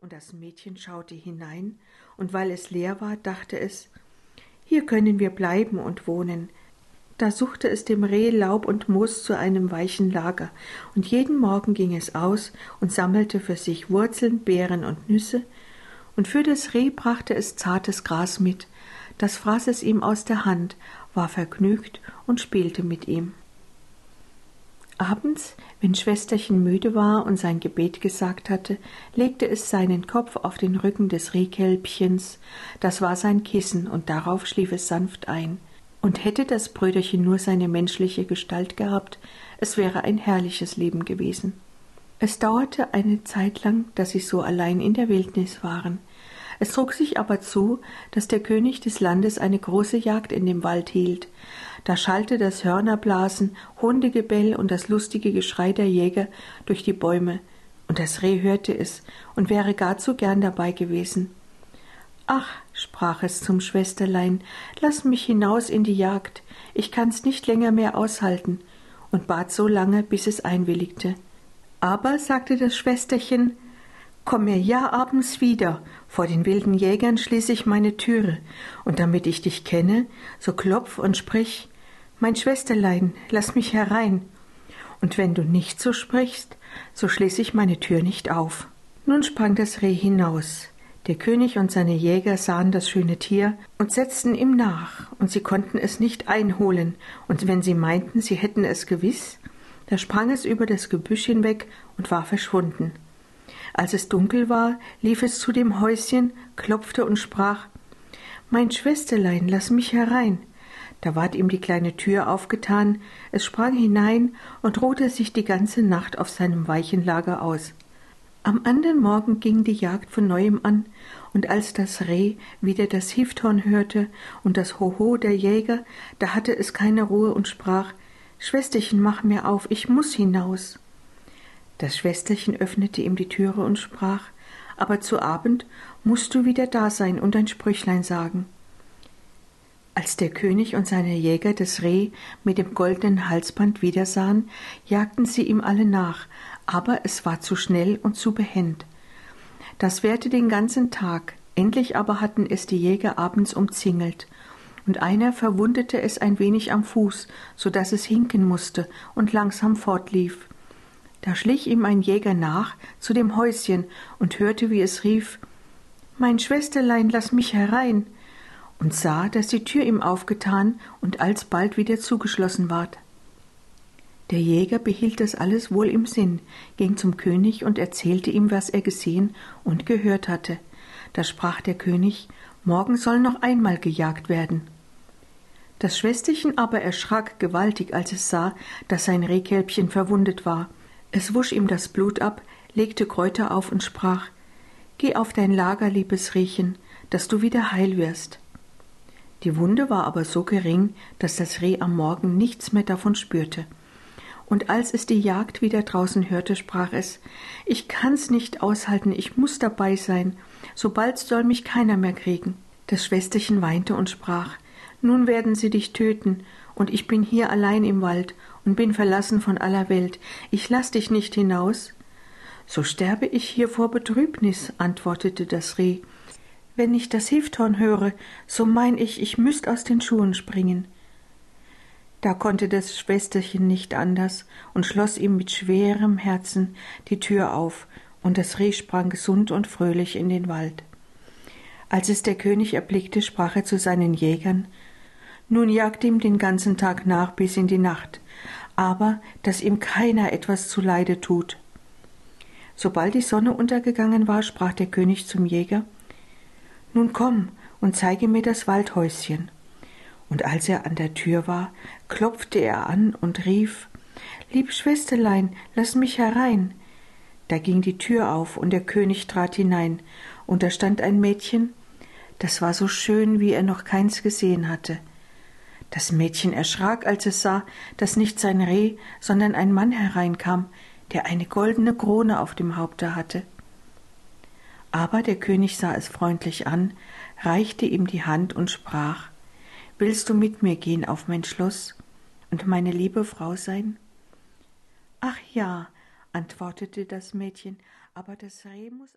und das Mädchen schaute hinein, und weil es leer war, dachte es, hier können wir bleiben und wohnen. Da suchte es dem Reh Laub und Moos zu einem weichen Lager, und jeden Morgen ging es aus und sammelte für sich Wurzeln, Beeren und Nüsse, und für das Reh brachte es zartes Gras mit, das fraß es ihm aus der Hand, war vergnügt und spielte mit ihm. Abends, wenn Schwesterchen müde war und sein Gebet gesagt hatte, legte es seinen Kopf auf den Rücken des Rehkälbchens, das war sein Kissen, und darauf schlief es sanft ein. Und hätte das Brüderchen nur seine menschliche Gestalt gehabt, es wäre ein herrliches Leben gewesen. Es dauerte eine Zeit lang, dass sie so allein in der Wildnis waren. Es trug sich aber zu, dass der König des Landes eine große Jagd in dem Wald hielt. Da schallte das Hörnerblasen, Hundegebell und das lustige Geschrei der Jäger durch die Bäume, und das Reh hörte es und wäre gar zu gern dabei gewesen. Ach, sprach es zum Schwesterlein, lass mich hinaus in die Jagd, ich kann's nicht länger mehr aushalten, und bat so lange, bis es einwilligte. Aber, sagte das Schwesterchen, komm mir ja abends wieder, vor den wilden Jägern schließe ich meine Türe, und damit ich dich kenne, so klopf und sprich, mein Schwesterlein, lass mich herein, und wenn du nicht so sprichst, so schließe ich meine Tür nicht auf. Nun sprang das Reh hinaus. Der König und seine Jäger sahen das schöne Tier und setzten ihm nach, und sie konnten es nicht einholen, und wenn sie meinten, sie hätten es gewiss, da sprang es über das Gebüsch hinweg und war verschwunden. Als es dunkel war, lief es zu dem Häuschen, klopfte und sprach Mein Schwesterlein, lass mich herein. Da ward ihm die kleine Tür aufgetan, es sprang hinein und ruhte sich die ganze Nacht auf seinem weichen Lager aus. Am andern Morgen ging die Jagd von neuem an, und als das Reh wieder das Hifthorn hörte und das Hoho der Jäger, da hatte es keine Ruhe und sprach Schwesterchen, mach mir auf, ich muss hinaus. Das Schwesterchen öffnete ihm die Türe und sprach Aber zu Abend musst du wieder da sein und ein Sprüchlein sagen. Als der König und seine Jäger das Reh mit dem goldenen Halsband wiedersahen, jagten sie ihm alle nach, aber es war zu schnell und zu behend. Das währte den ganzen Tag, endlich aber hatten es die Jäger abends umzingelt, und einer verwundete es ein wenig am Fuß, so dass es hinken musste und langsam fortlief. Da schlich ihm ein Jäger nach zu dem Häuschen und hörte, wie es rief Mein Schwesterlein, lass mich herein, und sah, dass die Tür ihm aufgetan und alsbald wieder zugeschlossen ward. Der Jäger behielt das alles wohl im Sinn, ging zum König und erzählte ihm, was er gesehen und gehört hatte. Da sprach der König Morgen soll noch einmal gejagt werden. Das Schwesterchen aber erschrak gewaltig, als es sah, dass sein Rehkälbchen verwundet war, es wusch ihm das Blut ab, legte Kräuter auf und sprach Geh auf dein Lager, liebes Rehchen, dass du wieder heil wirst. Die Wunde war aber so gering, dass das Reh am Morgen nichts mehr davon spürte. Und als es die Jagd wieder draußen hörte, sprach es Ich kann's nicht aushalten, ich muss dabei sein, sobald soll mich keiner mehr kriegen. Das Schwesterchen weinte und sprach Nun werden sie dich töten, und ich bin hier allein im Wald und bin verlassen von aller Welt. Ich lass dich nicht hinaus. So sterbe ich hier vor Betrübnis, antwortete das Reh. Wenn ich das Hifthorn höre, so mein ich, ich müßt aus den Schuhen springen. Da konnte das Schwesterchen nicht anders und schloss ihm mit schwerem Herzen die Tür auf, und das Reh sprang gesund und fröhlich in den Wald. Als es der König erblickte, sprach er zu seinen Jägern Nun jagt ihm den ganzen Tag nach bis in die Nacht aber dass ihm keiner etwas zuleide tut. Sobald die Sonne untergegangen war, sprach der König zum Jäger Nun komm und zeige mir das Waldhäuschen. Und als er an der Tür war, klopfte er an und rief Lieb Schwesterlein, lass mich herein. Da ging die Tür auf, und der König trat hinein, und da stand ein Mädchen, das war so schön, wie er noch keins gesehen hatte. Das Mädchen erschrak, als es sah, dass nicht sein Reh, sondern ein Mann hereinkam, der eine goldene Krone auf dem Haupte hatte. Aber der König sah es freundlich an, reichte ihm die Hand und sprach Willst du mit mir gehen auf mein Schloss und meine liebe Frau sein? Ach ja, antwortete das Mädchen, aber das Reh muss